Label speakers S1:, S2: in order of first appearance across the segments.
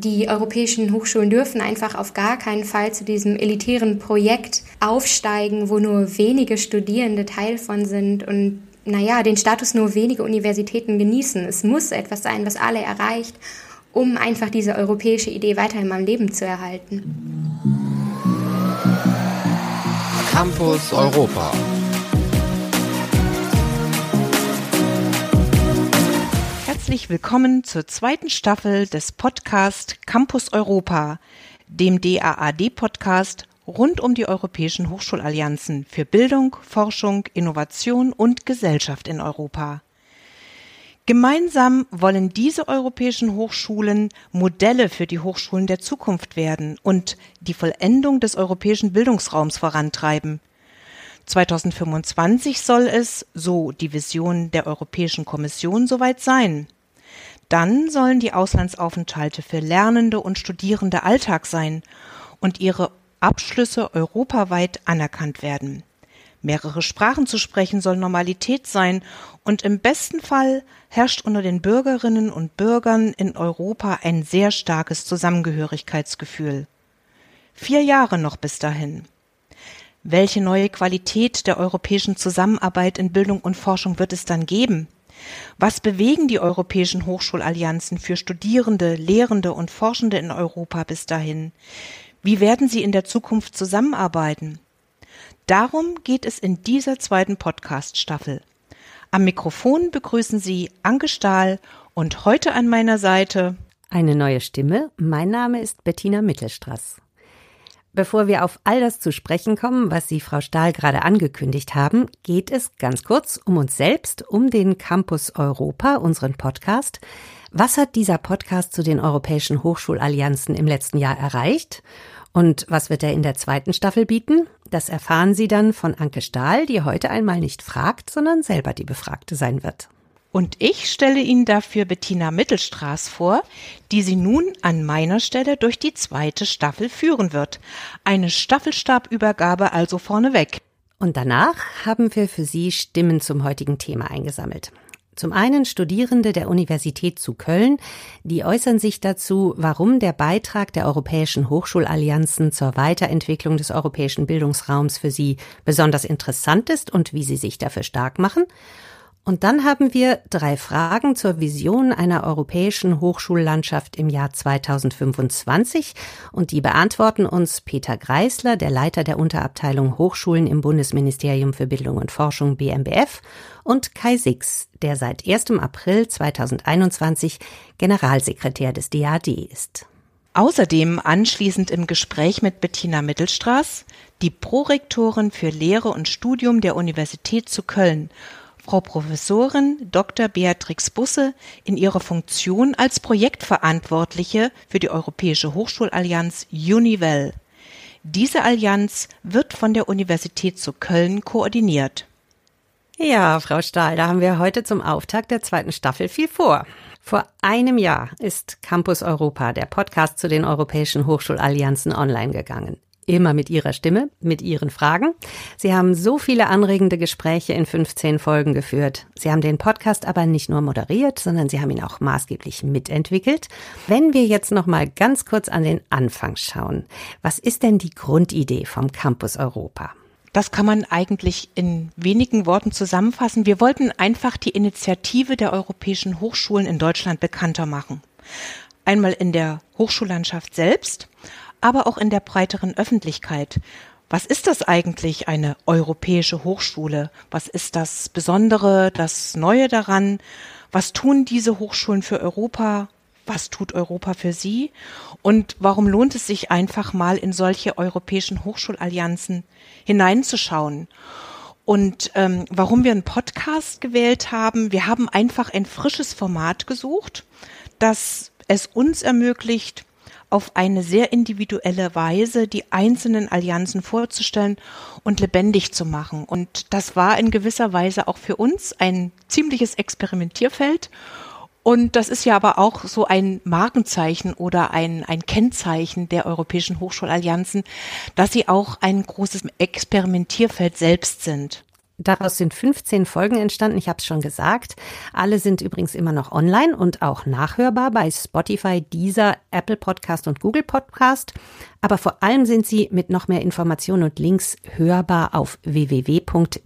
S1: Die europäischen Hochschulen dürfen einfach auf gar keinen Fall zu diesem elitären Projekt aufsteigen, wo nur wenige Studierende Teil von sind und naja, den Status nur wenige Universitäten genießen. Es muss etwas sein, was alle erreicht, um einfach diese europäische Idee weiterhin am Leben zu erhalten.
S2: Campus Europa.
S3: Herzlich willkommen zur zweiten Staffel des Podcast Campus Europa, dem DAAD-Podcast rund um die europäischen Hochschulallianzen für Bildung, Forschung, Innovation und Gesellschaft in Europa. Gemeinsam wollen diese europäischen Hochschulen Modelle für die Hochschulen der Zukunft werden und die Vollendung des europäischen Bildungsraums vorantreiben. 2025 soll es, so die Vision der Europäischen Kommission, soweit sein. Dann sollen die Auslandsaufenthalte für Lernende und Studierende Alltag sein und ihre Abschlüsse europaweit anerkannt werden. Mehrere Sprachen zu sprechen soll Normalität sein und im besten Fall herrscht unter den Bürgerinnen und Bürgern in Europa ein sehr starkes Zusammengehörigkeitsgefühl. Vier Jahre noch bis dahin. Welche neue Qualität der europäischen Zusammenarbeit in Bildung und Forschung wird es dann geben? Was bewegen die europäischen Hochschulallianzen für Studierende, Lehrende und Forschende in Europa bis dahin? Wie werden sie in der Zukunft zusammenarbeiten? Darum geht es in dieser zweiten Podcast-Staffel. Am Mikrofon begrüßen Sie Anke Stahl und heute an meiner Seite
S4: eine neue Stimme. Mein Name ist Bettina Mittelstraß. Bevor wir auf all das zu sprechen kommen, was Sie, Frau Stahl, gerade angekündigt haben, geht es ganz kurz um uns selbst, um den Campus Europa, unseren Podcast. Was hat dieser Podcast zu den europäischen Hochschulallianzen im letzten Jahr erreicht? Und was wird er in der zweiten Staffel bieten? Das erfahren Sie dann von Anke Stahl, die heute einmal nicht fragt, sondern selber die Befragte sein wird.
S3: Und ich stelle Ihnen dafür Bettina Mittelstraß vor, die Sie nun an meiner Stelle durch die zweite Staffel führen wird. Eine Staffelstabübergabe also vorneweg.
S4: Und danach haben wir für Sie Stimmen zum heutigen Thema eingesammelt. Zum einen Studierende der Universität zu Köln, die äußern sich dazu, warum der Beitrag der europäischen Hochschulallianzen zur Weiterentwicklung des europäischen Bildungsraums für sie besonders interessant ist und wie sie sich dafür stark machen. Und dann haben wir drei Fragen zur Vision einer europäischen Hochschullandschaft im Jahr 2025 und die beantworten uns Peter Greisler, der Leiter der Unterabteilung Hochschulen im Bundesministerium für Bildung und Forschung BMBF und Kai Six, der seit 1. April 2021 Generalsekretär des DAD ist.
S3: Außerdem anschließend im Gespräch mit Bettina Mittelstraß, die Prorektorin für Lehre und Studium der Universität zu Köln Frau Professorin Dr. Beatrix Busse in ihrer Funktion als Projektverantwortliche für die Europäische Hochschulallianz Univel. Diese Allianz wird von der Universität zu Köln koordiniert.
S4: Ja, Frau Stahl, da haben wir heute zum Auftakt der zweiten Staffel viel vor. Vor einem Jahr ist Campus Europa, der Podcast zu den europäischen Hochschulallianzen, online gegangen immer mit Ihrer Stimme, mit Ihren Fragen. Sie haben so viele anregende Gespräche in 15 Folgen geführt. Sie haben den Podcast aber nicht nur moderiert, sondern Sie haben ihn auch maßgeblich mitentwickelt. Wenn wir jetzt noch mal ganz kurz an den Anfang schauen, was ist denn die Grundidee vom Campus Europa?
S3: Das kann man eigentlich in wenigen Worten zusammenfassen. Wir wollten einfach die Initiative der europäischen Hochschulen in Deutschland bekannter machen. Einmal in der Hochschullandschaft selbst, aber auch in der breiteren Öffentlichkeit. Was ist das eigentlich, eine europäische Hochschule? Was ist das Besondere, das Neue daran? Was tun diese Hochschulen für Europa? Was tut Europa für sie? Und warum lohnt es sich einfach mal in solche europäischen Hochschulallianzen hineinzuschauen? Und ähm, warum wir einen Podcast gewählt haben, wir haben einfach ein frisches Format gesucht, das es uns ermöglicht, auf eine sehr individuelle Weise die einzelnen Allianzen vorzustellen und lebendig zu machen. Und das war in gewisser Weise auch für uns ein ziemliches Experimentierfeld. Und das ist ja aber auch so ein Markenzeichen oder ein, ein Kennzeichen der europäischen Hochschulallianzen, dass sie auch ein großes Experimentierfeld selbst sind.
S4: Daraus sind 15 Folgen entstanden, ich habe es schon gesagt. Alle sind übrigens immer noch online und auch nachhörbar bei Spotify, Deezer, Apple Podcast und Google Podcast. Aber vor allem sind sie mit noch mehr Informationen und Links hörbar auf www.dad.de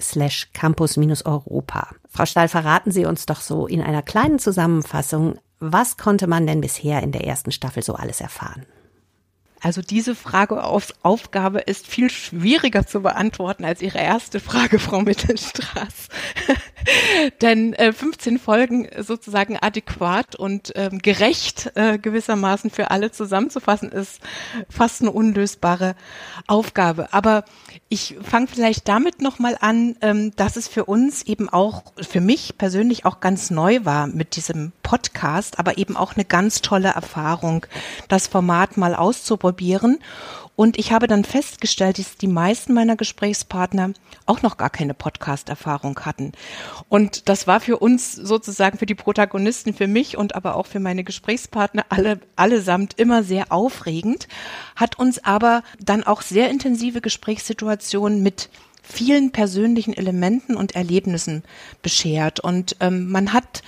S4: slash campus-europa. Frau Stahl, verraten Sie uns doch so in einer kleinen Zusammenfassung, was konnte man denn bisher in der ersten Staffel so alles erfahren?
S3: Also diese Frage auf Aufgabe ist viel schwieriger zu beantworten als Ihre erste Frage, Frau Mittelstraß. Denn äh, 15 Folgen sozusagen adäquat und ähm, gerecht äh, gewissermaßen für alle zusammenzufassen, ist fast eine unlösbare Aufgabe. Aber ich fange vielleicht damit nochmal an, ähm, dass es für uns eben auch, für mich persönlich auch ganz neu war mit diesem Podcast, aber eben auch eine ganz tolle Erfahrung, das Format mal auszuprobieren. Und ich habe dann festgestellt, dass die meisten meiner Gesprächspartner auch noch gar keine Podcast-Erfahrung hatten. Und das war für uns sozusagen, für die Protagonisten, für mich und aber auch für meine Gesprächspartner alle, allesamt immer sehr aufregend, hat uns aber dann auch sehr intensive Gesprächssituationen mit vielen persönlichen Elementen und Erlebnissen beschert. Und ähm, man hat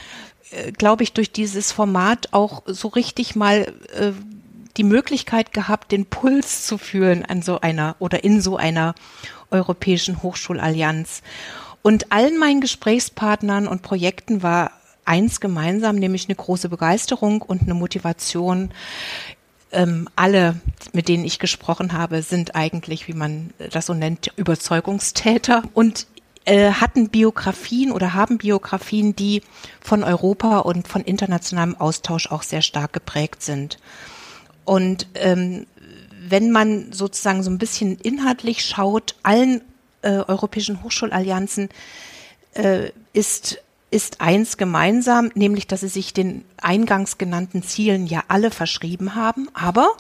S3: äh, glaube ich, durch dieses Format auch so richtig mal äh, die Möglichkeit gehabt, den Puls zu fühlen an so einer oder in so einer europäischen Hochschulallianz. Und allen meinen Gesprächspartnern und Projekten war eins gemeinsam, nämlich eine große Begeisterung und eine Motivation. Ähm, alle, mit denen ich gesprochen habe, sind eigentlich, wie man das so nennt, Überzeugungstäter. Und äh, hatten Biografien oder haben Biografien, die von Europa und von internationalem Austausch auch sehr stark geprägt sind. Und ähm, wenn man sozusagen so ein bisschen inhaltlich schaut, allen äh, europäischen Hochschulallianzen äh, ist ist eins gemeinsam, nämlich dass sie sich den eingangs genannten Zielen ja alle verschrieben haben, aber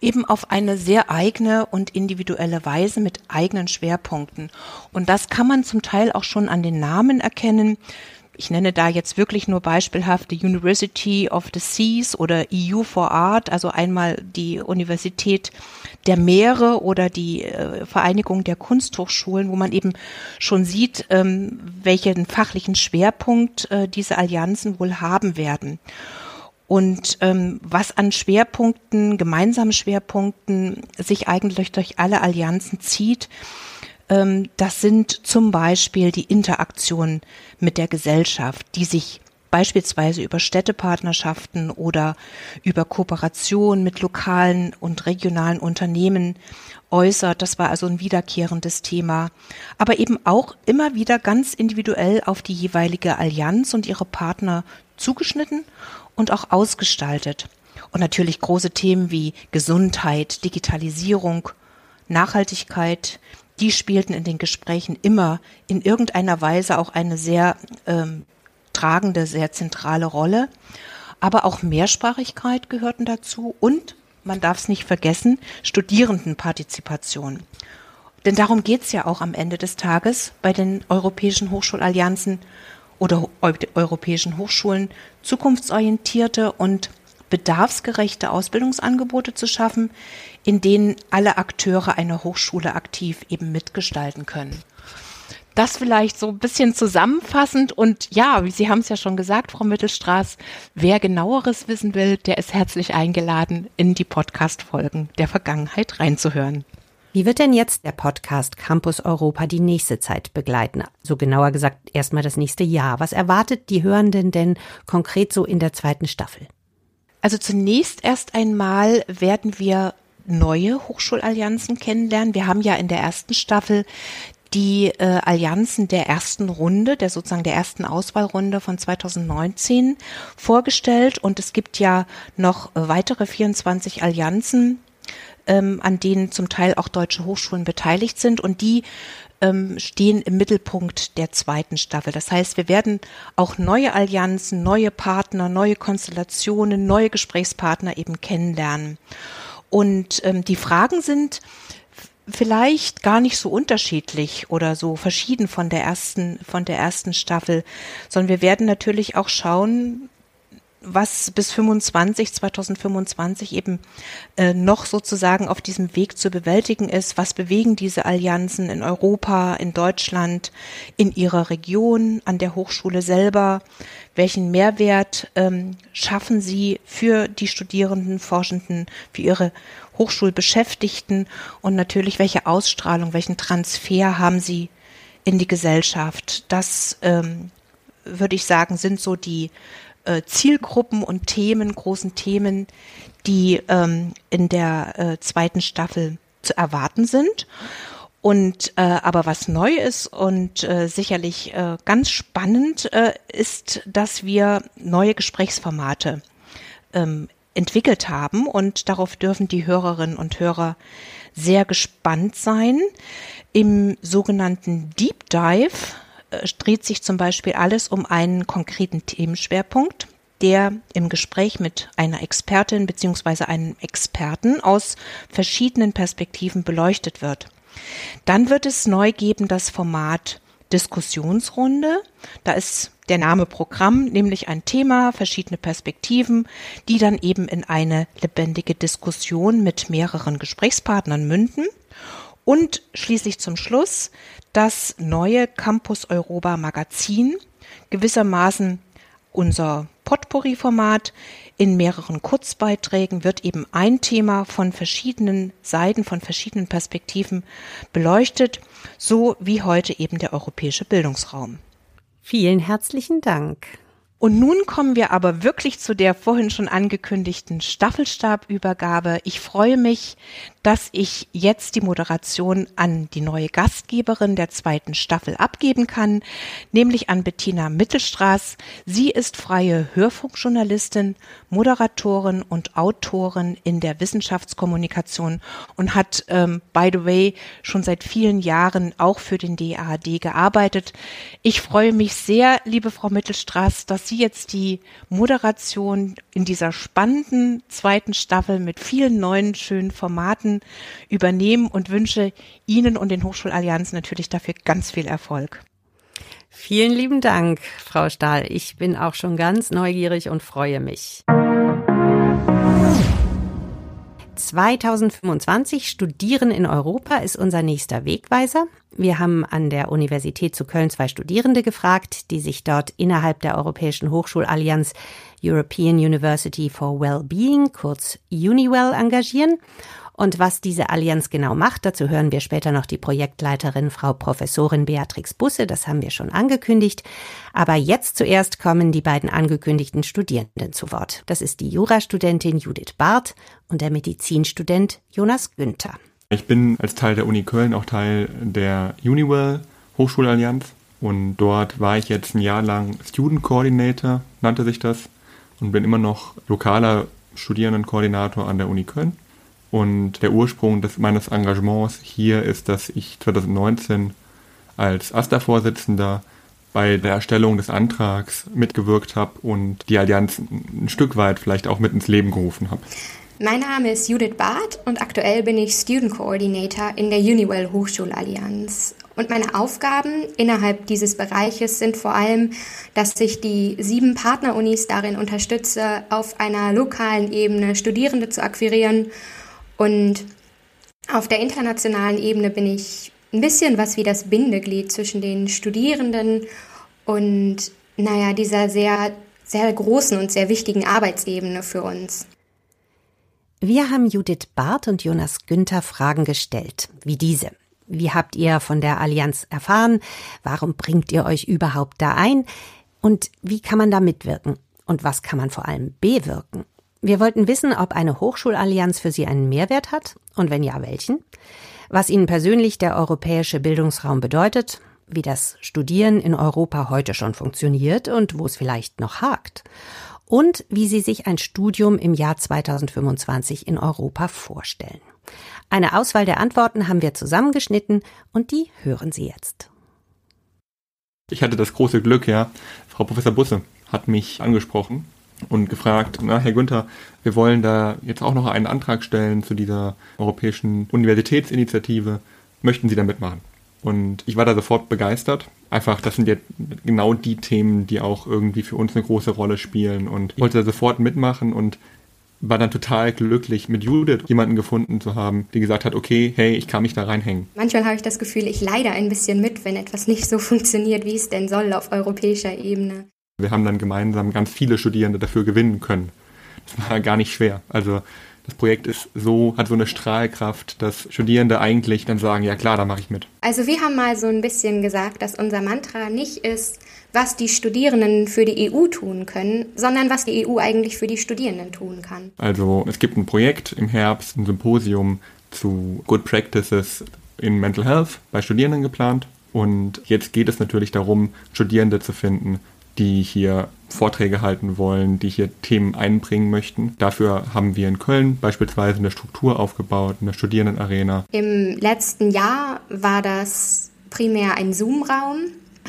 S3: eben auf eine sehr eigene und individuelle Weise mit eigenen Schwerpunkten. Und das kann man zum Teil auch schon an den Namen erkennen. Ich nenne da jetzt wirklich nur beispielhaft die University of the Seas oder EU for Art, also einmal die Universität der Meere oder die äh, Vereinigung der Kunsthochschulen, wo man eben schon sieht, ähm, welchen fachlichen Schwerpunkt äh, diese Allianzen wohl haben werden. Und ähm, was an Schwerpunkten, gemeinsamen Schwerpunkten sich eigentlich durch alle Allianzen zieht, das sind zum Beispiel die Interaktion mit der Gesellschaft, die sich beispielsweise über Städtepartnerschaften oder über Kooperation mit lokalen und regionalen Unternehmen äußert. Das war also ein wiederkehrendes Thema. Aber eben auch immer wieder ganz individuell auf die jeweilige Allianz und ihre Partner zugeschnitten und auch ausgestaltet. Und natürlich große Themen wie Gesundheit, Digitalisierung, Nachhaltigkeit, die spielten in den Gesprächen immer in irgendeiner Weise auch eine sehr ähm, tragende, sehr zentrale Rolle. Aber auch Mehrsprachigkeit gehörten dazu und, man darf es nicht vergessen, Studierendenpartizipation. Denn darum geht es ja auch am Ende des Tages bei den europäischen Hochschulallianzen oder europäischen Hochschulen zukunftsorientierte und bedarfsgerechte Ausbildungsangebote zu schaffen, in denen alle Akteure einer Hochschule aktiv eben mitgestalten können. Das vielleicht so ein bisschen zusammenfassend und ja, wie Sie haben es ja schon gesagt, Frau Mittelstraß, wer genaueres wissen will, der ist herzlich eingeladen, in die Podcast-Folgen der Vergangenheit reinzuhören.
S4: Wie wird denn jetzt der Podcast Campus Europa die nächste Zeit begleiten? So genauer gesagt erstmal das nächste Jahr. Was erwartet die Hörenden denn konkret so in der zweiten Staffel?
S3: Also zunächst erst einmal werden wir neue Hochschulallianzen kennenlernen. Wir haben ja in der ersten Staffel die äh, Allianzen der ersten Runde, der sozusagen der ersten Auswahlrunde von 2019 vorgestellt und es gibt ja noch weitere 24 Allianzen, ähm, an denen zum Teil auch deutsche Hochschulen beteiligt sind und die ähm, stehen im Mittelpunkt der zweiten Staffel. Das heißt, wir werden auch neue Allianzen, neue Partner, neue Konstellationen, neue Gesprächspartner eben kennenlernen. Und ähm, die Fragen sind vielleicht gar nicht so unterschiedlich oder so verschieden von der ersten, von der ersten Staffel, sondern wir werden natürlich auch schauen, was bis 25, 2025 eben äh, noch sozusagen auf diesem Weg zu bewältigen ist. Was bewegen diese Allianzen in Europa, in Deutschland, in ihrer Region, an der Hochschule selber? Welchen Mehrwert ähm, schaffen sie für die Studierenden, Forschenden, für ihre Hochschulbeschäftigten und natürlich welche Ausstrahlung, welchen Transfer haben sie in die Gesellschaft? Das ähm, würde ich sagen, sind so die äh, Zielgruppen und Themen, großen Themen, die ähm, in der äh, zweiten Staffel zu erwarten sind. Und äh, aber was neu ist und äh, sicherlich äh, ganz spannend äh, ist, dass wir neue Gesprächsformate ähm, entwickelt haben und darauf dürfen die Hörerinnen und Hörer sehr gespannt sein. Im sogenannten Deep Dive dreht sich zum Beispiel alles um einen konkreten Themenschwerpunkt, der im Gespräch mit einer Expertin beziehungsweise einem Experten aus verschiedenen Perspektiven beleuchtet wird. Dann wird es neu geben das Format Diskussionsrunde. Da ist der Name Programm, nämlich ein Thema, verschiedene Perspektiven, die dann eben in eine lebendige Diskussion mit mehreren Gesprächspartnern münden. Und schließlich zum Schluss das neue Campus Europa Magazin, gewissermaßen unser Potpourri-Format. In mehreren Kurzbeiträgen wird eben ein Thema von verschiedenen Seiten, von verschiedenen Perspektiven beleuchtet, so wie heute eben der europäische Bildungsraum.
S4: Vielen herzlichen Dank.
S3: Und nun kommen wir aber wirklich zu der vorhin schon angekündigten Staffelstabübergabe. Ich freue mich, dass ich jetzt die Moderation an die neue Gastgeberin der zweiten Staffel abgeben kann, nämlich an Bettina Mittelstraß. Sie ist freie Hörfunkjournalistin, Moderatorin und Autorin in der Wissenschaftskommunikation und hat, ähm, by the way, schon seit vielen Jahren auch für den DAAD gearbeitet. Ich freue mich sehr, liebe Frau Mittelstraß, dass Sie jetzt die Moderation in dieser spannenden zweiten Staffel mit vielen neuen schönen Formaten übernehmen und wünsche Ihnen und den Hochschulallianzen natürlich dafür ganz viel Erfolg.
S4: Vielen lieben Dank, Frau Stahl. Ich bin auch schon ganz neugierig und freue mich. 2025 Studieren in Europa ist unser nächster Wegweiser. Wir haben an der Universität zu Köln zwei Studierende gefragt, die sich dort innerhalb der Europäischen Hochschulallianz European University for Wellbeing, kurz UniWell, engagieren. Und was diese Allianz genau macht, dazu hören wir später noch die Projektleiterin Frau Professorin Beatrix Busse, das haben wir schon angekündigt. Aber jetzt zuerst kommen die beiden angekündigten Studierenden zu Wort. Das ist die Jurastudentin Judith Barth und der Medizinstudent Jonas Günther.
S5: Ich bin als Teil der Uni Köln auch Teil der Uniwell Hochschulallianz und dort war ich jetzt ein Jahr lang Student Coordinator, nannte sich das, und bin immer noch lokaler Studierendenkoordinator an der Uni Köln. Und der Ursprung des, meines Engagements hier ist, dass ich 2019 als AStA-Vorsitzender bei der Erstellung des Antrags mitgewirkt habe und die Allianz ein Stück weit vielleicht auch mit ins Leben gerufen habe.
S1: Mein Name ist Judith Barth und aktuell bin ich Student Coordinator in der Uniwell Hochschulallianz. Und meine Aufgaben innerhalb dieses Bereiches sind vor allem, dass ich die sieben Partnerunis darin unterstütze, auf einer lokalen Ebene Studierende zu akquirieren und auf der internationalen Ebene bin ich ein bisschen was wie das Bindeglied zwischen den Studierenden und, naja, dieser sehr, sehr großen und sehr wichtigen Arbeitsebene für uns.
S4: Wir haben Judith Barth und Jonas Günther Fragen gestellt, wie diese. Wie habt ihr von der Allianz erfahren? Warum bringt ihr euch überhaupt da ein? Und wie kann man da mitwirken? Und was kann man vor allem bewirken? Wir wollten wissen, ob eine Hochschulallianz für Sie einen Mehrwert hat und wenn ja, welchen, was Ihnen persönlich der europäische Bildungsraum bedeutet, wie das Studieren in Europa heute schon funktioniert und wo es vielleicht noch hakt und wie Sie sich ein Studium im Jahr 2025 in Europa vorstellen. Eine Auswahl der Antworten haben wir zusammengeschnitten und die hören Sie jetzt.
S5: Ich hatte das große Glück, ja. Frau Professor Busse hat mich angesprochen und gefragt, na, Herr Günther, wir wollen da jetzt auch noch einen Antrag stellen zu dieser europäischen Universitätsinitiative. Möchten Sie da mitmachen? Und ich war da sofort begeistert einfach, das sind ja genau die Themen, die auch irgendwie für uns eine große Rolle spielen. Und ich wollte da sofort mitmachen und war dann total glücklich, mit Judith jemanden gefunden zu haben, die gesagt hat, okay, hey, ich kann mich da reinhängen.
S1: Manchmal habe ich das Gefühl, ich leide ein bisschen mit, wenn etwas nicht so funktioniert, wie es denn soll auf europäischer Ebene.
S5: Wir haben dann gemeinsam ganz viele Studierende dafür gewinnen können. Das war gar nicht schwer. Also das Projekt ist so, hat so eine Strahlkraft, dass Studierende eigentlich dann sagen, ja klar, da mache ich mit.
S1: Also wir haben mal so ein bisschen gesagt, dass unser Mantra nicht ist, was die Studierenden für die EU tun können, sondern was die EU eigentlich für die Studierenden tun kann.
S5: Also es gibt ein Projekt im Herbst, ein Symposium zu Good Practices in Mental Health bei Studierenden geplant. Und jetzt geht es natürlich darum, Studierende zu finden, die hier Vorträge halten wollen, die hier Themen einbringen möchten. Dafür haben wir in Köln beispielsweise eine Struktur aufgebaut, eine Studierendenarena.
S1: Im letzten Jahr war das primär ein Zoom-Raum.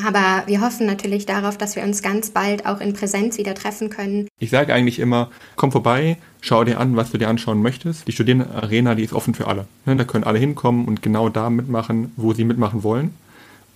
S1: Aber wir hoffen natürlich darauf, dass wir uns ganz bald auch in Präsenz wieder treffen können.
S5: Ich sage eigentlich immer, komm vorbei, schau dir an, was du dir anschauen möchtest. Die Studierendenarena, die ist offen für alle. Ne, da können alle hinkommen und genau da mitmachen, wo sie mitmachen wollen.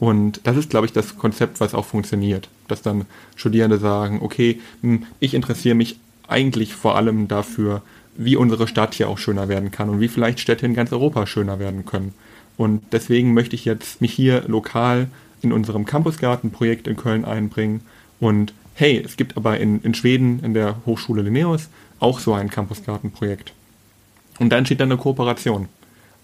S5: Und das ist, glaube ich, das Konzept, was auch funktioniert. Dass dann Studierende sagen, okay, hm, ich interessiere mich eigentlich vor allem dafür, wie unsere Stadt hier auch schöner werden kann und wie vielleicht Städte in ganz Europa schöner werden können. Und deswegen möchte ich jetzt mich hier lokal in unserem Campusgarten-Projekt in Köln einbringen. Und hey, es gibt aber in, in Schweden, in der Hochschule Linnaeus, auch so ein Campusgarten-Projekt. Und dann steht dann eine Kooperation.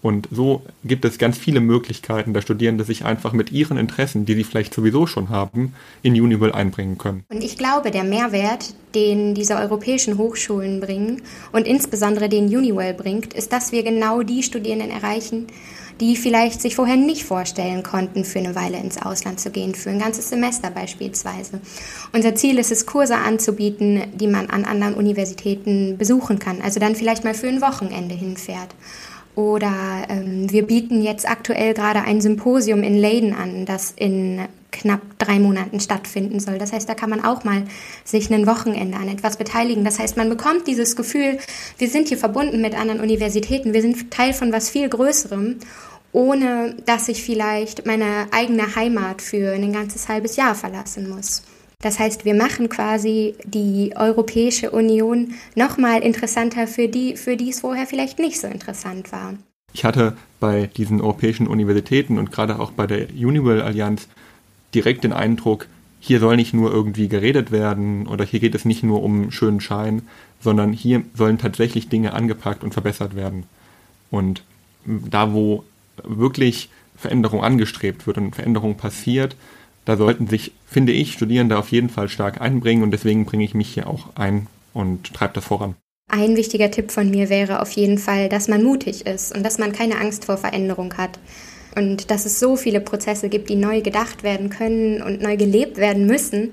S5: Und so gibt es ganz viele Möglichkeiten, dass Studierende sich einfach mit ihren Interessen, die sie vielleicht sowieso schon haben, in Unival einbringen können.
S1: Und ich glaube, der Mehrwert, den diese europäischen Hochschulen bringen und insbesondere den Uniwell bringt, ist, dass wir genau die Studierenden erreichen, die vielleicht sich vorher nicht vorstellen konnten, für eine Weile ins Ausland zu gehen, für ein ganzes Semester beispielsweise. Unser Ziel ist es, Kurse anzubieten, die man an anderen Universitäten besuchen kann, also dann vielleicht mal für ein Wochenende hinfährt. Oder ähm, wir bieten jetzt aktuell gerade ein Symposium in Leiden an, das in knapp drei Monaten stattfinden soll. Das heißt, da kann man auch mal sich ein Wochenende an etwas beteiligen. Das heißt, man bekommt dieses Gefühl, wir sind hier verbunden mit anderen Universitäten, wir sind Teil von was viel Größerem, ohne dass ich vielleicht meine eigene Heimat für ein ganzes halbes Jahr verlassen muss. Das heißt, wir machen quasi die Europäische Union nochmal interessanter für die, für die es vorher vielleicht nicht so interessant war.
S5: Ich hatte bei diesen europäischen Universitäten und gerade auch bei der Uniwell Allianz direkt den Eindruck, hier soll nicht nur irgendwie geredet werden oder hier geht es nicht nur um schönen Schein, sondern hier sollen tatsächlich Dinge angepackt und verbessert werden. Und da, wo wirklich Veränderung angestrebt wird und Veränderung passiert, da sollten sich, finde ich, Studierende auf jeden Fall stark einbringen und deswegen bringe ich mich hier auch ein und treibe das voran.
S1: Ein wichtiger Tipp von mir wäre auf jeden Fall, dass man mutig ist und dass man keine Angst vor Veränderung hat. Und dass es so viele Prozesse gibt, die neu gedacht werden können und neu gelebt werden müssen.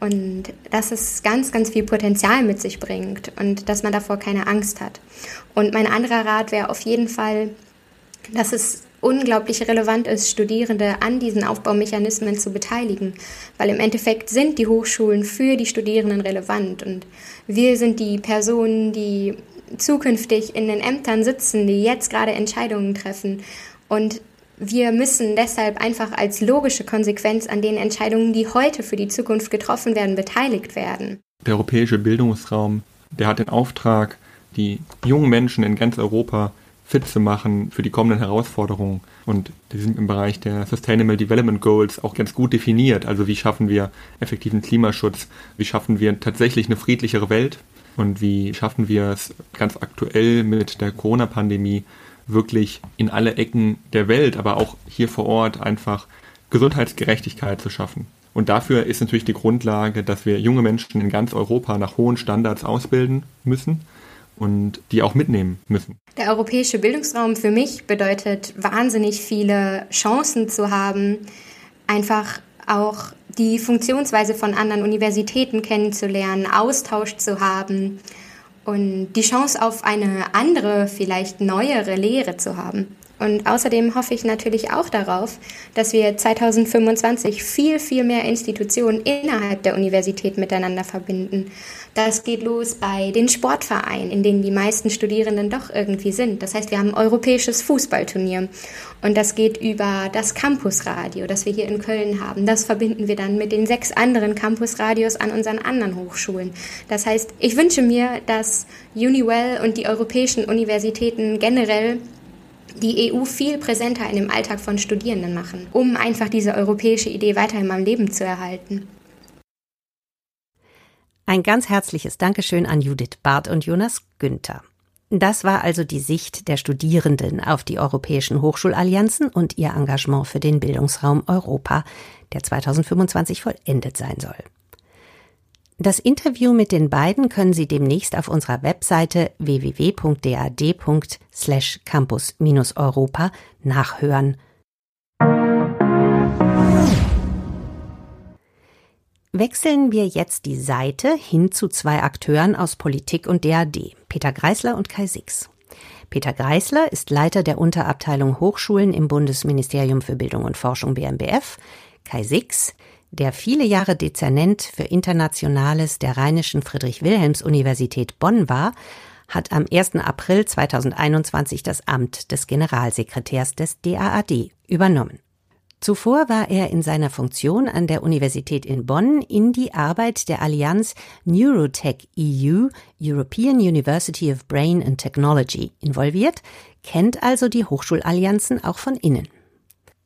S1: Und dass es ganz, ganz viel Potenzial mit sich bringt und dass man davor keine Angst hat. Und mein anderer Rat wäre auf jeden Fall, dass es unglaublich relevant ist, Studierende an diesen Aufbaumechanismen zu beteiligen, weil im Endeffekt sind die Hochschulen für die Studierenden relevant und wir sind die Personen, die zukünftig in den Ämtern sitzen, die jetzt gerade Entscheidungen treffen und wir müssen deshalb einfach als logische Konsequenz an den Entscheidungen, die heute für die Zukunft getroffen werden, beteiligt werden.
S5: Der europäische Bildungsraum, der hat den Auftrag, die jungen Menschen in ganz Europa fit zu machen für die kommenden Herausforderungen. Und die sind im Bereich der Sustainable Development Goals auch ganz gut definiert. Also wie schaffen wir effektiven Klimaschutz? Wie schaffen wir tatsächlich eine friedlichere Welt? Und wie schaffen wir es ganz aktuell mit der Corona-Pandemie wirklich in alle Ecken der Welt, aber auch hier vor Ort einfach Gesundheitsgerechtigkeit zu schaffen? Und dafür ist natürlich die Grundlage, dass wir junge Menschen in ganz Europa nach hohen Standards ausbilden müssen und die auch mitnehmen müssen.
S1: Der europäische Bildungsraum für mich bedeutet wahnsinnig viele Chancen zu haben, einfach auch die Funktionsweise von anderen Universitäten kennenzulernen, Austausch zu haben und die Chance auf eine andere, vielleicht neuere Lehre zu haben. Und außerdem hoffe ich natürlich auch darauf, dass wir 2025 viel, viel mehr Institutionen innerhalb der Universität miteinander verbinden. Das geht los bei den Sportvereinen, in denen die meisten Studierenden doch irgendwie sind. Das heißt, wir haben ein europäisches Fußballturnier und das geht über das Campusradio, das wir hier in Köln haben. Das verbinden wir dann mit den sechs anderen Campusradios an unseren anderen Hochschulen. Das heißt, ich wünsche mir, dass Uniwell und die europäischen Universitäten generell die EU viel präsenter in dem Alltag von Studierenden machen, um einfach diese europäische Idee weiterhin am Leben zu erhalten.
S4: Ein ganz herzliches Dankeschön an Judith Barth und Jonas Günther. Das war also die Sicht der Studierenden auf die europäischen Hochschulallianzen und ihr Engagement für den Bildungsraum Europa, der 2025 vollendet sein soll. Das Interview mit den beiden können Sie demnächst auf unserer Webseite www.dad.campus-europa nachhören. Wechseln wir jetzt die Seite hin zu zwei Akteuren aus Politik und DAD, Peter Greisler und Kai Six. Peter Greisler ist Leiter der Unterabteilung Hochschulen im Bundesministerium für Bildung und Forschung BMBF. Kai Six der viele Jahre Dezernent für Internationales der Rheinischen Friedrich-Wilhelms-Universität Bonn war, hat am 1. April 2021 das Amt des Generalsekretärs des DAAD übernommen. Zuvor war er in seiner Funktion an der Universität in Bonn in die Arbeit der Allianz Neurotech EU, European University of Brain and Technology, involviert, kennt also die Hochschulallianzen auch von innen.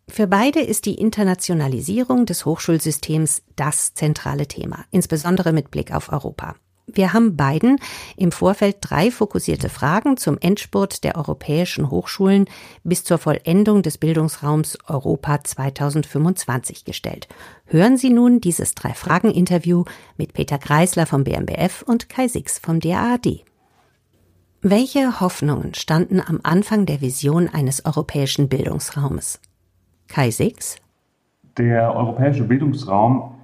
S4: Für beide ist die Internationalisierung des Hochschulsystems das zentrale Thema, insbesondere mit Blick auf Europa. Wir haben beiden im Vorfeld drei fokussierte Fragen zum Endspurt der europäischen Hochschulen bis zur Vollendung des Bildungsraums Europa 2025 gestellt. Hören Sie nun dieses Drei-Fragen-Interview mit Peter Kreisler vom BMBF und Kai Six vom DAAD. Welche Hoffnungen standen am Anfang der Vision eines europäischen Bildungsraumes? Kai Six.
S6: Der europäische Bildungsraum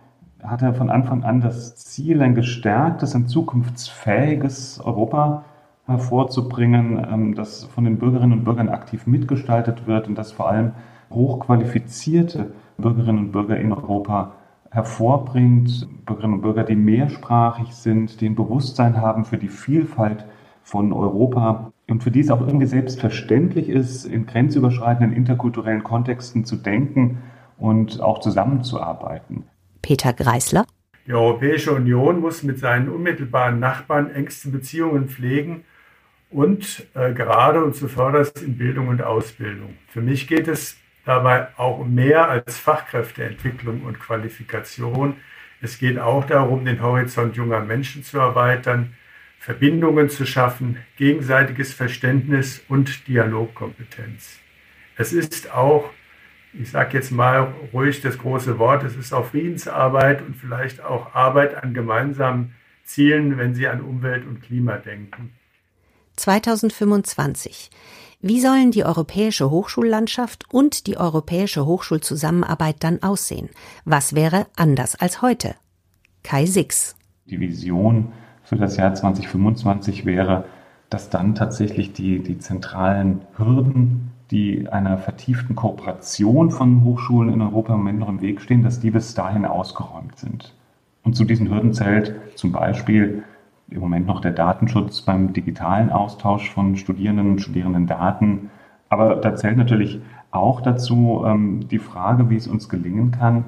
S6: hatte von Anfang an das Ziel, ein gestärktes, ein zukunftsfähiges Europa hervorzubringen, ähm, das von den Bürgerinnen und Bürgern aktiv mitgestaltet wird und das vor allem hochqualifizierte Bürgerinnen und Bürger in Europa hervorbringt. Bürgerinnen und Bürger, die mehrsprachig sind, die ein Bewusstsein haben für die Vielfalt von Europa und für die es auch irgendwie selbstverständlich ist, in grenzüberschreitenden interkulturellen Kontexten zu denken und auch zusammenzuarbeiten.
S4: Peter Greisler.
S7: Die Europäische Union muss mit seinen unmittelbaren Nachbarn engste Beziehungen pflegen und äh, gerade und zuvörderst in Bildung und Ausbildung. Für mich geht es dabei auch um mehr als Fachkräfteentwicklung und Qualifikation. Es geht auch darum, den Horizont junger Menschen zu erweitern, Verbindungen zu schaffen, gegenseitiges Verständnis und Dialogkompetenz. Es ist auch, ich sage jetzt mal ruhig das große Wort, es ist auch Friedensarbeit und vielleicht auch Arbeit an gemeinsamen Zielen, wenn Sie an Umwelt und Klima denken.
S4: 2025. Wie sollen die europäische Hochschullandschaft und die europäische Hochschulzusammenarbeit dann aussehen? Was wäre anders als heute? Kai Six.
S6: Die Vision für das Jahr 2025 wäre, dass dann tatsächlich die, die zentralen Hürden, die einer vertieften Kooperation von Hochschulen in Europa im Moment noch im Weg stehen, dass die bis dahin ausgeräumt sind. Und zu diesen Hürden zählt zum Beispiel im Moment noch der Datenschutz beim digitalen Austausch von Studierenden und Studierendendaten. Aber da zählt natürlich auch dazu ähm, die Frage, wie es uns gelingen kann,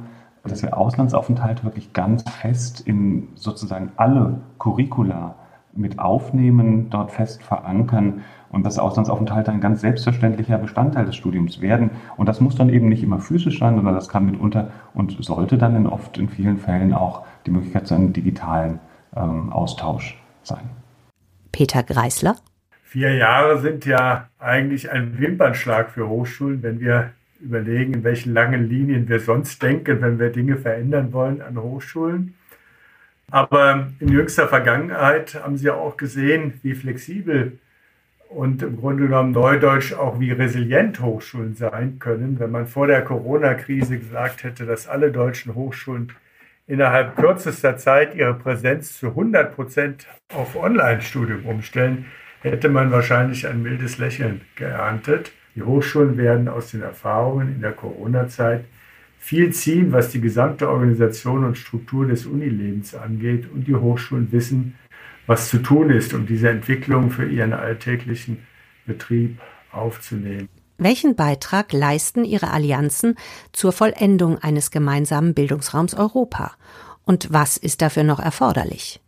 S6: dass wir Auslandsaufenthalte wirklich ganz fest in sozusagen alle Curricula mit aufnehmen, dort fest verankern und dass Auslandsaufenthalte ein ganz selbstverständlicher Bestandteil des Studiums werden. Und das muss dann eben nicht immer physisch sein, sondern das kann mitunter und sollte dann in oft in vielen Fällen auch die Möglichkeit zu einem digitalen ähm, Austausch sein.
S4: Peter Greisler.
S7: Vier Jahre sind ja eigentlich ein Wimpernschlag für Hochschulen, wenn wir überlegen, in welchen langen Linien wir sonst denken, wenn wir Dinge verändern wollen an Hochschulen. Aber in jüngster Vergangenheit haben Sie ja auch gesehen, wie flexibel und im Grunde genommen neudeutsch auch wie resilient Hochschulen sein können. Wenn man vor der Corona-Krise gesagt hätte, dass alle deutschen Hochschulen innerhalb kürzester Zeit ihre Präsenz zu 100 Prozent auf Online-Studium umstellen, hätte man wahrscheinlich ein mildes Lächeln geerntet. Die Hochschulen werden aus den Erfahrungen in der Corona-Zeit viel ziehen, was die gesamte Organisation und Struktur des Unilebens angeht. Und die Hochschulen wissen, was zu tun ist, um diese Entwicklung für ihren alltäglichen Betrieb aufzunehmen.
S4: Welchen Beitrag leisten Ihre Allianzen zur Vollendung eines gemeinsamen Bildungsraums Europa? Und was ist dafür noch erforderlich?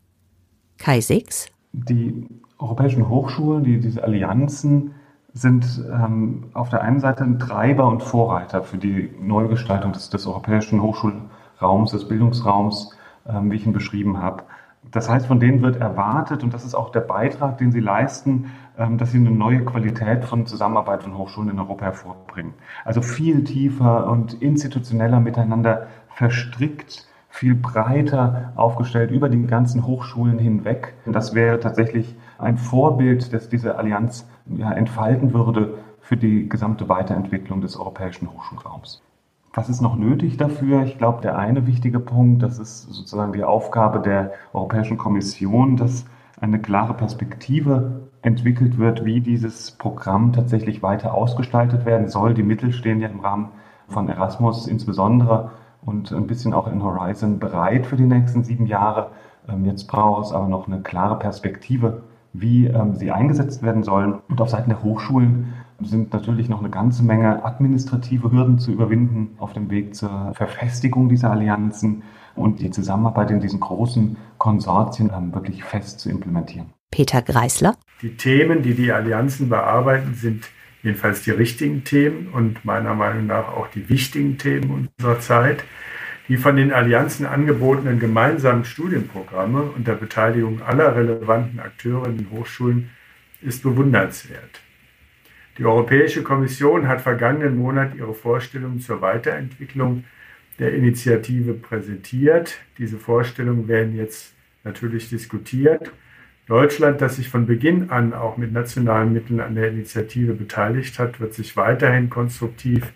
S4: Kai Six?
S6: Die europäischen Hochschulen, die, diese Allianzen, sind ähm, auf der einen Seite ein Treiber und Vorreiter für die Neugestaltung des, des europäischen Hochschulraums, des Bildungsraums, ähm, wie ich ihn beschrieben habe. Das heißt, von denen wird erwartet, und das ist auch der Beitrag, den sie leisten, ähm, dass sie eine neue Qualität von Zusammenarbeit von Hochschulen in Europa hervorbringen. Also viel tiefer und institutioneller miteinander verstrickt, viel breiter aufgestellt über die ganzen Hochschulen hinweg. Und das wäre tatsächlich ein Vorbild, das diese Allianz ja, entfalten würde für die gesamte Weiterentwicklung des europäischen Hochschulraums. Was ist noch nötig dafür? Ich glaube, der eine wichtige Punkt, das ist sozusagen die Aufgabe der Europäischen Kommission, dass eine klare Perspektive entwickelt wird, wie dieses Programm tatsächlich weiter ausgestaltet werden soll. Die Mittel stehen ja im Rahmen von Erasmus insbesondere und ein bisschen auch in Horizon bereit für die nächsten sieben Jahre. Ähm, jetzt braucht es aber noch eine klare Perspektive, wie ähm, sie eingesetzt werden sollen. Und auf Seiten der Hochschulen sind natürlich noch eine ganze Menge administrative Hürden zu überwinden auf dem Weg zur Verfestigung dieser Allianzen und die Zusammenarbeit in diesen großen Konsortien wirklich fest zu implementieren.
S4: Peter Greisler.
S7: Die Themen, die die Allianzen bearbeiten, sind jedenfalls die richtigen Themen und meiner Meinung nach auch die wichtigen Themen unserer Zeit. Die von den Allianzen angebotenen gemeinsamen Studienprogramme unter Beteiligung aller relevanten Akteure in den Hochschulen ist bewundernswert. Die Europäische Kommission hat vergangenen Monat ihre Vorstellungen zur Weiterentwicklung der Initiative präsentiert. Diese Vorstellungen werden jetzt natürlich diskutiert. Deutschland, das sich von Beginn an auch mit nationalen Mitteln an der Initiative beteiligt hat, wird sich weiterhin konstruktiv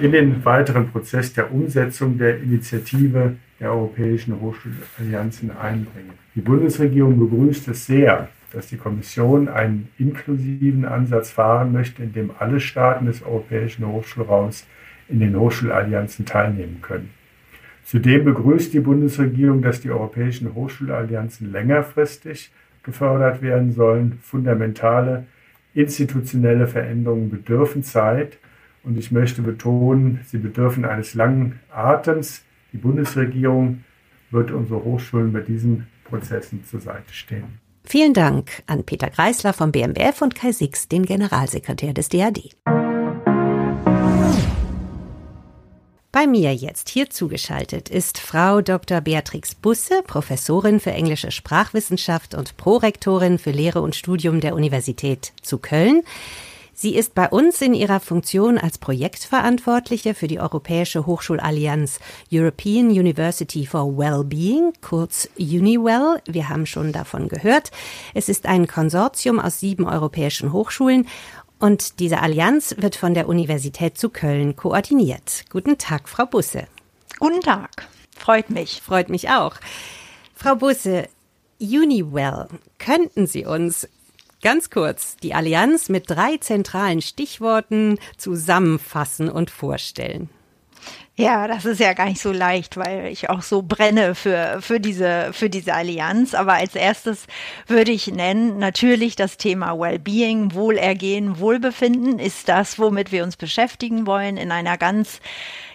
S7: in den weiteren Prozess der Umsetzung der Initiative der Europäischen Hochschulallianzen einbringen. Die Bundesregierung begrüßt es sehr, dass die Kommission einen inklusiven Ansatz fahren möchte, in dem alle Staaten des europäischen Hochschulraums in den Hochschulallianzen teilnehmen können. Zudem begrüßt die Bundesregierung, dass die europäischen Hochschulallianzen längerfristig gefördert werden sollen. Fundamentale institutionelle Veränderungen bedürfen Zeit und ich möchte betonen, sie bedürfen eines langen Atems. Die Bundesregierung wird unsere Hochschulen bei diesen Prozessen zur Seite stehen.
S4: Vielen Dank an Peter Greisler vom BMBF und Kai Six, den Generalsekretär des DAD. Bei mir jetzt hier zugeschaltet ist Frau Dr. Beatrix Busse, Professorin für englische Sprachwissenschaft und Prorektorin für Lehre und Studium der Universität zu Köln. Sie ist bei uns in ihrer Funktion als Projektverantwortliche für die Europäische Hochschulallianz European University for Wellbeing, kurz UniWell. Wir haben schon davon gehört. Es ist ein Konsortium aus sieben europäischen Hochschulen und diese Allianz wird von der Universität zu Köln koordiniert. Guten Tag, Frau Busse.
S8: Guten Tag. Freut mich.
S4: Freut mich auch. Frau Busse, UniWell, könnten Sie uns ganz kurz die Allianz mit drei zentralen Stichworten zusammenfassen und vorstellen.
S8: Ja, das ist ja gar nicht so leicht, weil ich auch so brenne für, für diese, für diese Allianz. Aber als erstes würde ich nennen, natürlich das Thema Wellbeing, Wohlergehen, Wohlbefinden ist das, womit wir uns beschäftigen wollen in einer ganz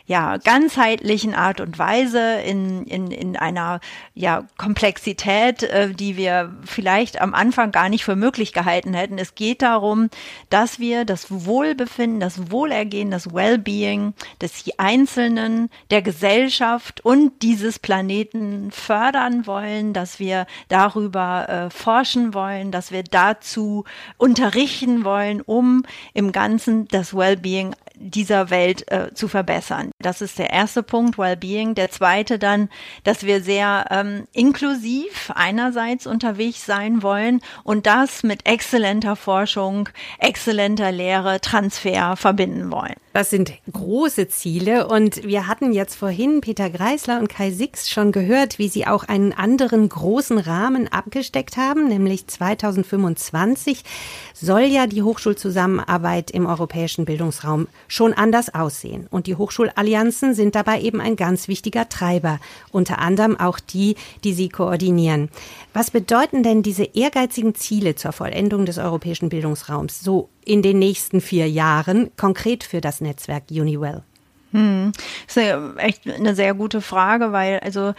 S8: ja, ganzheitlichen Art und Weise, in, in, in einer ja, Komplexität, äh, die wir vielleicht am Anfang gar nicht für möglich gehalten hätten. Es geht darum, dass wir das Wohlbefinden, das Wohlergehen, das Wellbeing des Einzelnen, der Gesellschaft und dieses Planeten fördern wollen, dass wir darüber äh, forschen wollen, dass wir dazu unterrichten wollen, um im Ganzen das Wellbeing dieser Welt äh, zu verbessern. Das ist der erste Punkt, Wellbeing. Der zweite dann, dass wir sehr ähm, inklusiv einerseits unterwegs sein wollen und das mit exzellenter Forschung, exzellenter Lehre, Transfer verbinden wollen.
S4: Das sind große Ziele und wir hatten jetzt vorhin Peter Greisler und Kai Six schon gehört, wie sie auch einen anderen großen Rahmen abgesteckt haben, nämlich 2025 soll ja die Hochschulzusammenarbeit im europäischen Bildungsraum schon anders aussehen. Und die Hochschulallianzen sind dabei eben ein ganz wichtiger Treiber, unter anderem auch die, die sie koordinieren. Was bedeuten denn diese ehrgeizigen Ziele zur Vollendung des europäischen Bildungsraums so in den nächsten vier Jahren konkret für das Netzwerk Uniwell?
S8: Hm. Das ist echt eine sehr gute Frage, weil also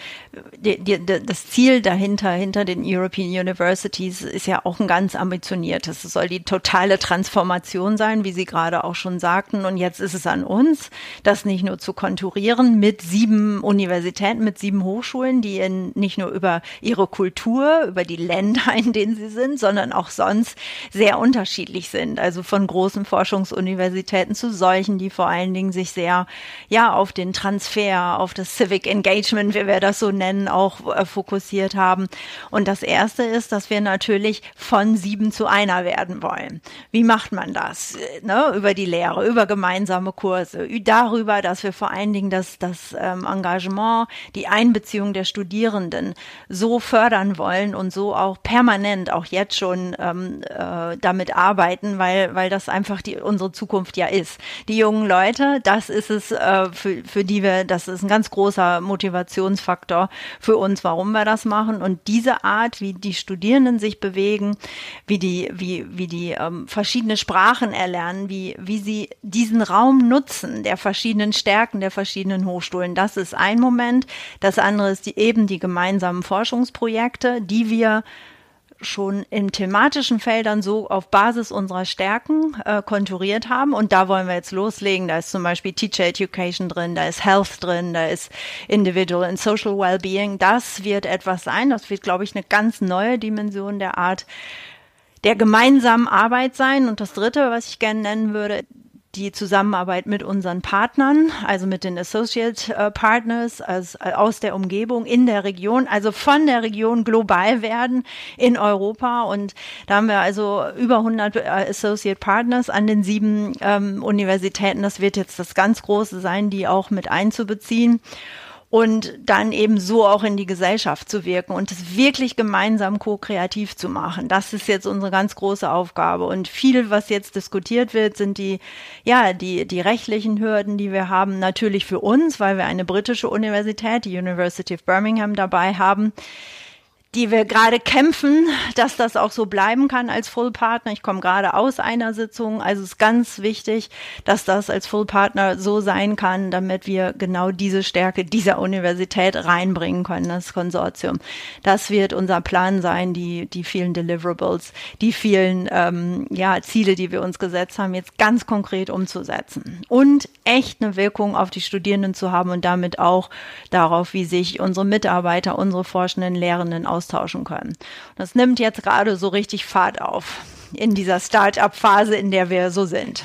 S8: die, die, das Ziel dahinter, hinter den European Universities ist ja auch ein ganz ambitioniertes. Es soll die totale Transformation sein, wie Sie gerade auch schon sagten. Und jetzt ist es an uns, das nicht nur zu konturieren mit sieben Universitäten, mit sieben Hochschulen, die in, nicht nur über ihre Kultur, über die Länder, in denen sie sind, sondern auch sonst sehr unterschiedlich sind. Also von großen Forschungsuniversitäten zu solchen, die vor allen Dingen sich sehr ja auf den Transfer, auf das Civic Engagement, wie wir das so nennen, auch äh, fokussiert haben. Und das erste ist, dass wir natürlich von sieben zu einer werden wollen. Wie macht man das? Äh, ne? Über die Lehre, über gemeinsame Kurse, darüber, dass wir vor allen Dingen das, das ähm, Engagement, die Einbeziehung der Studierenden so fördern wollen und so auch permanent, auch jetzt schon ähm, äh, damit arbeiten, weil, weil das einfach die, unsere Zukunft ja ist. Die jungen Leute, das ist es, äh, für, für die wir, das ist ein ganz großer Motivationsfaktor für uns, warum wir das machen. Und diese Art, wie die Studierenden sich bewegen, wie die, wie, wie die ähm, verschiedene Sprachen erlernen, wie, wie sie diesen Raum nutzen, der verschiedenen Stärken der verschiedenen Hochschulen, das ist ein Moment. Das andere ist die, eben die gemeinsamen Forschungsprojekte, die wir schon in thematischen Feldern so auf Basis unserer Stärken äh, konturiert haben. Und da wollen wir jetzt loslegen. Da ist zum Beispiel Teacher Education drin, da ist Health drin, da ist Individual and Social Wellbeing. Das wird etwas sein. Das wird, glaube ich, eine ganz neue Dimension der Art der gemeinsamen Arbeit sein. Und das Dritte, was ich gerne nennen würde, die Zusammenarbeit mit unseren Partnern, also mit den Associate äh, Partners aus, äh, aus der Umgebung in der Region, also von der Region global werden in Europa. Und da haben wir also über 100 äh, Associate Partners an den sieben ähm, Universitäten. Das wird jetzt das ganz Große sein, die auch mit einzubeziehen und dann eben so auch in die Gesellschaft zu wirken und es wirklich gemeinsam ko-kreativ zu machen. Das ist jetzt unsere ganz große Aufgabe. Und viel, was jetzt diskutiert wird, sind die, ja, die, die rechtlichen Hürden, die wir haben. Natürlich für uns, weil wir eine britische Universität, die University of Birmingham dabei haben die wir gerade kämpfen, dass das auch so bleiben kann als Full Partner. Ich komme gerade aus einer Sitzung, also es ist ganz wichtig, dass das als Full Partner so sein kann, damit wir genau diese Stärke dieser Universität reinbringen können, das Konsortium. Das wird unser Plan sein, die, die vielen Deliverables, die vielen ähm, ja, Ziele, die wir uns gesetzt haben, jetzt ganz konkret umzusetzen und echt eine Wirkung auf die Studierenden zu haben und damit auch darauf, wie sich unsere Mitarbeiter, unsere forschenden Lehrenden aus austauschen können. Das nimmt jetzt gerade so richtig Fahrt auf in dieser Start-up-Phase, in der wir so sind.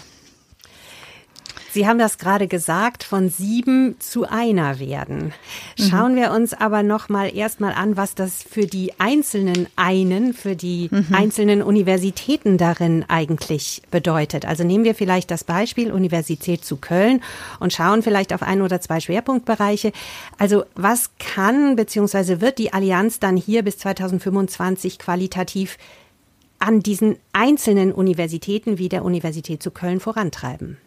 S4: Sie haben das gerade gesagt, von sieben zu einer werden. Schauen mhm. wir uns aber noch mal erstmal an, was das für die einzelnen einen, für die mhm. einzelnen Universitäten darin eigentlich bedeutet. Also nehmen wir vielleicht das Beispiel Universität zu Köln und schauen vielleicht auf ein oder zwei Schwerpunktbereiche. Also was kann bzw. wird die Allianz dann hier bis 2025 qualitativ an diesen einzelnen Universitäten wie der Universität zu Köln vorantreiben?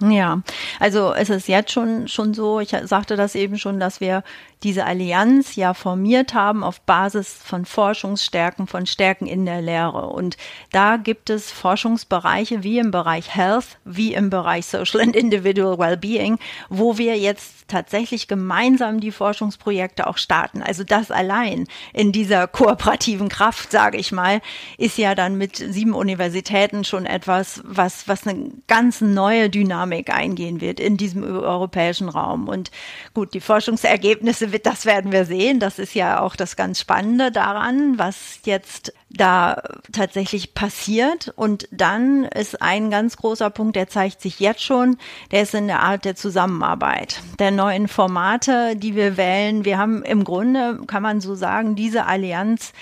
S8: Ja, also es ist jetzt schon, schon so, ich sagte das eben schon, dass wir diese Allianz ja formiert haben auf Basis von Forschungsstärken, von Stärken in der Lehre. Und da gibt es Forschungsbereiche wie im Bereich Health, wie im Bereich Social and Individual Wellbeing, wo wir jetzt tatsächlich gemeinsam die Forschungsprojekte auch starten. Also das allein in dieser kooperativen Kraft, sage ich mal, ist ja dann mit sieben Universitäten schon etwas, was, was eine ganz neue Dynamik Dynamik eingehen wird in diesem europäischen Raum. Und gut, die Forschungsergebnisse, das werden wir sehen. Das ist ja auch das ganz Spannende daran, was jetzt da tatsächlich passiert. Und dann ist ein ganz großer Punkt, der zeigt sich jetzt schon, der ist in der Art der Zusammenarbeit, der neuen Formate, die wir wählen. Wir haben im Grunde, kann man so sagen, diese Allianz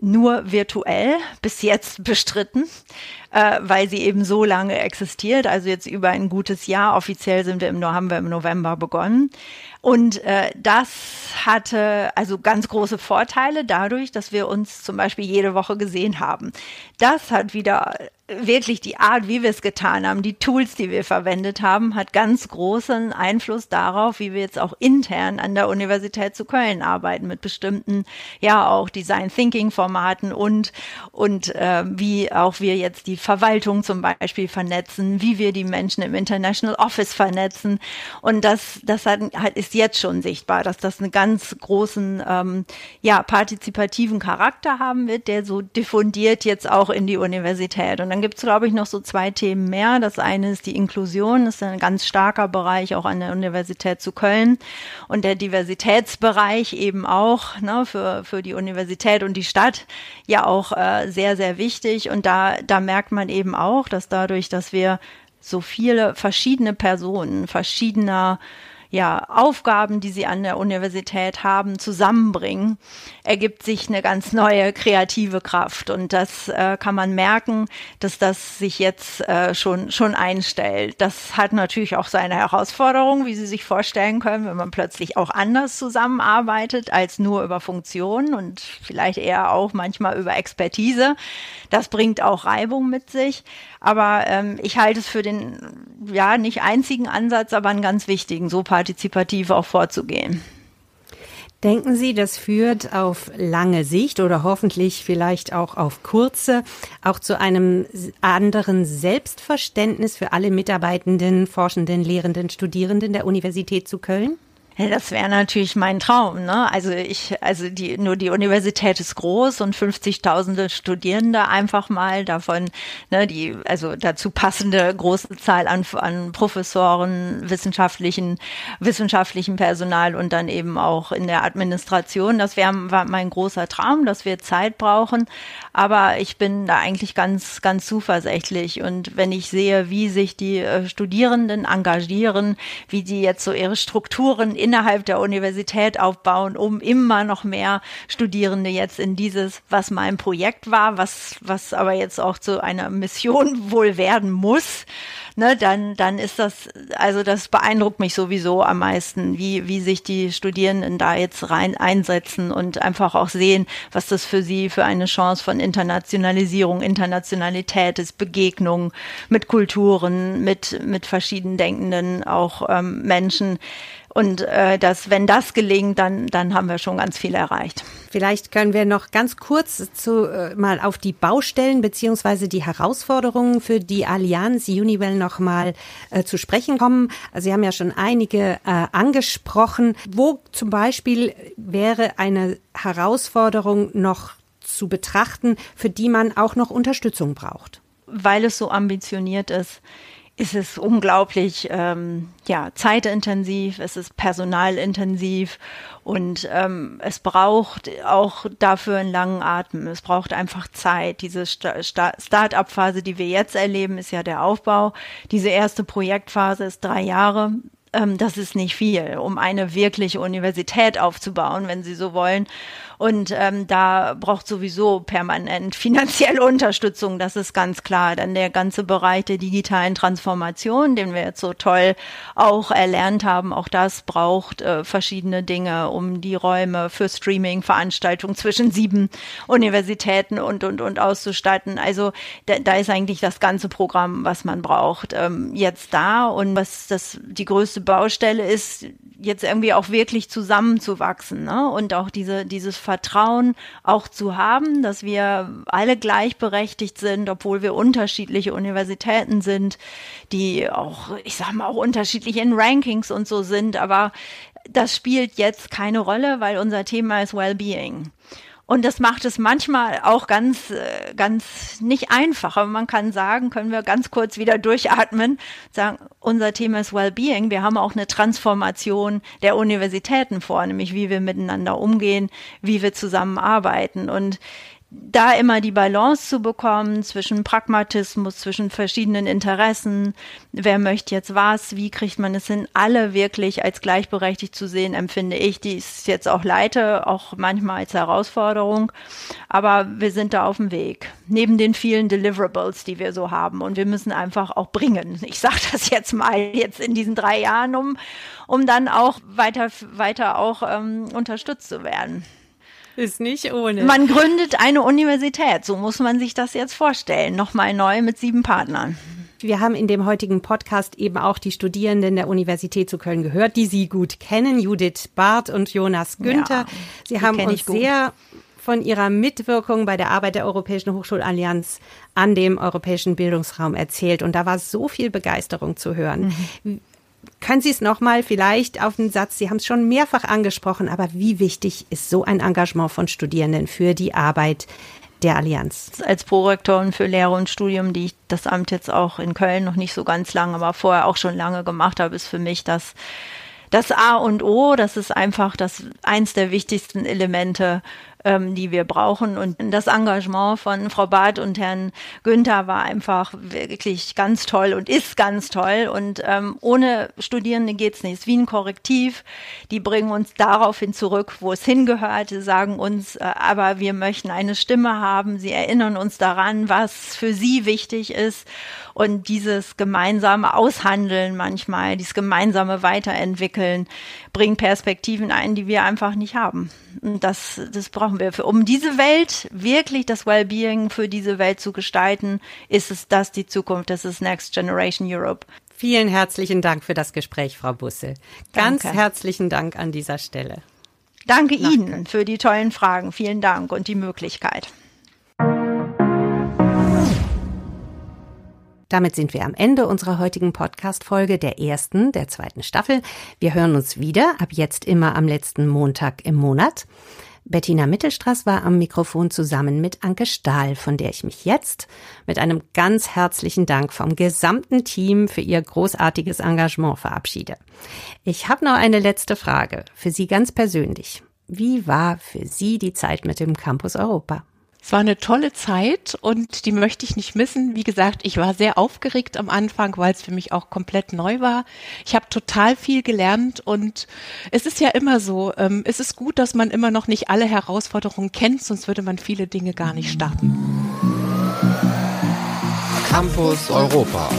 S8: nur virtuell bis jetzt bestritten, äh, weil sie eben so lange existiert, also jetzt über ein gutes Jahr. Offiziell sind wir im, haben wir im November begonnen. Und äh, das hatte also ganz große Vorteile dadurch, dass wir uns zum Beispiel jede Woche gesehen haben. Das hat wieder wirklich die Art, wie wir es getan haben, die Tools, die wir verwendet haben, hat ganz großen Einfluss darauf, wie wir jetzt auch intern an der Universität zu Köln arbeiten mit bestimmten, ja auch Design Thinking Formaten und und äh, wie auch wir jetzt die Verwaltung zum Beispiel vernetzen, wie wir die Menschen im International Office vernetzen. Und das das hat, hat ist jetzt schon sichtbar, dass das einen ganz großen ähm, ja partizipativen Charakter haben wird, der so diffundiert jetzt auch in die Universität. Und dann gibt es, glaube ich, noch so zwei Themen mehr. Das eine ist die Inklusion, das ist ein ganz starker Bereich auch an der Universität zu Köln. Und der Diversitätsbereich eben auch ne, für, für die Universität und die Stadt ja auch äh, sehr, sehr wichtig. Und da, da merkt man eben auch, dass dadurch, dass wir so viele verschiedene Personen, verschiedener ja, Aufgaben, die sie an der Universität haben, zusammenbringen, ergibt sich eine ganz neue kreative Kraft. Und das äh, kann man merken, dass das sich jetzt äh, schon, schon einstellt. Das hat natürlich auch seine Herausforderungen, wie Sie sich vorstellen können, wenn man plötzlich auch anders zusammenarbeitet als nur über Funktionen und vielleicht eher auch manchmal über Expertise. Das bringt auch Reibung mit sich. Aber ähm, ich halte es für den, ja, nicht einzigen Ansatz, aber einen ganz wichtigen, so partizipativ auch vorzugehen.
S4: Denken Sie, das führt auf lange Sicht oder hoffentlich vielleicht auch auf kurze auch zu einem anderen Selbstverständnis für alle Mitarbeitenden, Forschenden, Lehrenden, Studierenden der Universität zu Köln?
S8: Das wäre natürlich mein Traum. Ne? Also ich, also die, nur die Universität ist groß und 50.000 Studierende einfach mal davon, ne, die, also dazu passende große Zahl an, an Professoren, wissenschaftlichen, wissenschaftlichen Personal und dann eben auch in der Administration. Das wäre mein großer Traum, dass wir Zeit brauchen. Aber ich bin da eigentlich ganz, ganz zuversichtlich. Und wenn ich sehe, wie sich die äh, Studierenden engagieren, wie die jetzt so ihre Strukturen innerhalb der Universität aufbauen, um immer noch mehr Studierende jetzt in dieses, was mein Projekt war, was, was aber jetzt auch zu einer Mission wohl werden muss, ne, dann, dann ist das, also das beeindruckt mich sowieso am meisten, wie, wie sich die Studierenden da jetzt rein einsetzen und einfach auch sehen, was das für sie für eine Chance von Internationalisierung, Internationalität ist, Begegnung mit Kulturen, mit, mit verschieden denkenden auch ähm, Menschen. Und äh, dass, wenn das gelingt, dann, dann haben wir schon ganz viel erreicht.
S4: Vielleicht können wir noch ganz kurz zu, äh, mal auf die Baustellen beziehungsweise die Herausforderungen für die Allianz Uniwell noch mal äh, zu sprechen kommen. Also Sie haben ja schon einige äh, angesprochen. Wo zum Beispiel wäre eine Herausforderung noch zu betrachten, für die man auch noch Unterstützung braucht?
S8: Weil es so ambitioniert ist ist es unglaublich ähm, ja, zeitintensiv, es ist personalintensiv und ähm, es braucht auch dafür einen langen Atem. Es braucht einfach Zeit. Diese Start-up-Phase, die wir jetzt erleben, ist ja der Aufbau. Diese erste Projektphase ist drei Jahre ähm, das ist nicht viel, um eine wirkliche Universität aufzubauen, wenn Sie so wollen. Und ähm, da braucht sowieso permanent finanzielle Unterstützung, das ist ganz klar. Dann der ganze Bereich der digitalen Transformation, den wir jetzt so toll auch erlernt haben, auch das braucht äh, verschiedene Dinge, um die Räume für Streaming, Veranstaltungen zwischen sieben Universitäten und, und, und auszustatten. Also da, da ist eigentlich das ganze Programm, was man braucht, ähm, jetzt da. Und was das die größte Baustelle ist, jetzt irgendwie auch wirklich zusammenzuwachsen ne? und auch diese, dieses Vertrauen auch zu haben, dass wir alle gleichberechtigt sind, obwohl wir unterschiedliche Universitäten sind, die auch, ich sag mal, auch unterschiedlich in Rankings und so sind, aber das spielt jetzt keine Rolle, weil unser Thema ist Wellbeing. Und das macht es manchmal auch ganz, äh, ganz nicht einfach. Aber man kann sagen, können wir ganz kurz wieder durchatmen, sagen, unser Thema ist Wellbeing. Wir haben auch eine Transformation der Universitäten vor, nämlich wie wir miteinander umgehen, wie wir zusammenarbeiten. Und da immer die Balance zu bekommen zwischen Pragmatismus, zwischen verschiedenen Interessen, wer möchte jetzt was, wie kriegt man es hin, alle wirklich als gleichberechtigt zu sehen, empfinde ich, die ist jetzt auch leite, auch manchmal als Herausforderung, aber wir sind da auf dem Weg, neben den vielen Deliverables, die wir so haben. Und wir müssen einfach auch bringen. Ich sage das jetzt mal jetzt in diesen drei Jahren, um, um dann auch weiter, weiter auch ähm, unterstützt zu werden.
S4: Ist nicht ohne.
S8: Man gründet eine Universität, so muss man sich das jetzt vorstellen. Nochmal neu mit sieben Partnern.
S4: Wir haben in dem heutigen Podcast eben auch die Studierenden der Universität zu Köln gehört, die Sie gut kennen, Judith Barth und Jonas Günther. Ja, Sie haben uns sehr von ihrer Mitwirkung bei der Arbeit der Europäischen Hochschulallianz an dem europäischen Bildungsraum erzählt. Und da war so viel Begeisterung zu hören. Mhm. Können Sie es nochmal vielleicht auf den Satz, Sie haben es schon mehrfach angesprochen, aber wie wichtig ist so ein Engagement von Studierenden für die Arbeit der Allianz?
S8: Als Prorektorin für Lehre und Studium, die ich das Amt jetzt auch in Köln noch nicht so ganz lange, aber vorher auch schon lange gemacht habe, ist für mich das das A und O, das ist einfach das eins der wichtigsten Elemente ähm, die wir brauchen. Und das Engagement von Frau Barth und Herrn Günther war einfach wirklich ganz toll und ist ganz toll. Und ähm, ohne Studierende geht's nicht. Es ist wie ein Korrektiv. Die bringen uns daraufhin zurück, wo es hingehört. Sie sagen uns, äh, aber wir möchten eine Stimme haben. Sie erinnern uns daran, was für sie wichtig ist. Und dieses gemeinsame Aushandeln manchmal, dieses gemeinsame Weiterentwickeln, bringt Perspektiven ein, die wir einfach nicht haben. Und das, das brauchen wir. Für, um diese Welt, wirklich das Wellbeing für diese Welt zu gestalten, ist es das die Zukunft. Das ist Next Generation Europe.
S4: Vielen herzlichen Dank für das Gespräch, Frau Busse. Ganz Danke. herzlichen Dank an dieser Stelle.
S8: Danke Ihnen für die tollen Fragen. Vielen Dank und die Möglichkeit.
S4: Damit sind wir am Ende unserer heutigen Podcast-Folge der ersten, der zweiten Staffel. Wir hören uns wieder, ab jetzt immer am letzten Montag im Monat. Bettina Mittelstraß war am Mikrofon zusammen mit Anke Stahl, von der ich mich jetzt mit einem ganz herzlichen Dank vom gesamten Team für ihr großartiges Engagement verabschiede. Ich habe noch eine letzte Frage für Sie ganz persönlich. Wie war für Sie die Zeit mit dem Campus Europa?
S3: Es war eine tolle Zeit und die möchte ich nicht missen. Wie gesagt, ich war sehr aufgeregt am Anfang, weil es für mich auch komplett neu war. Ich habe total viel gelernt und es ist ja immer so, ähm, es ist gut, dass man immer noch nicht alle Herausforderungen kennt, sonst würde man viele Dinge gar nicht starten.
S2: Campus Europa.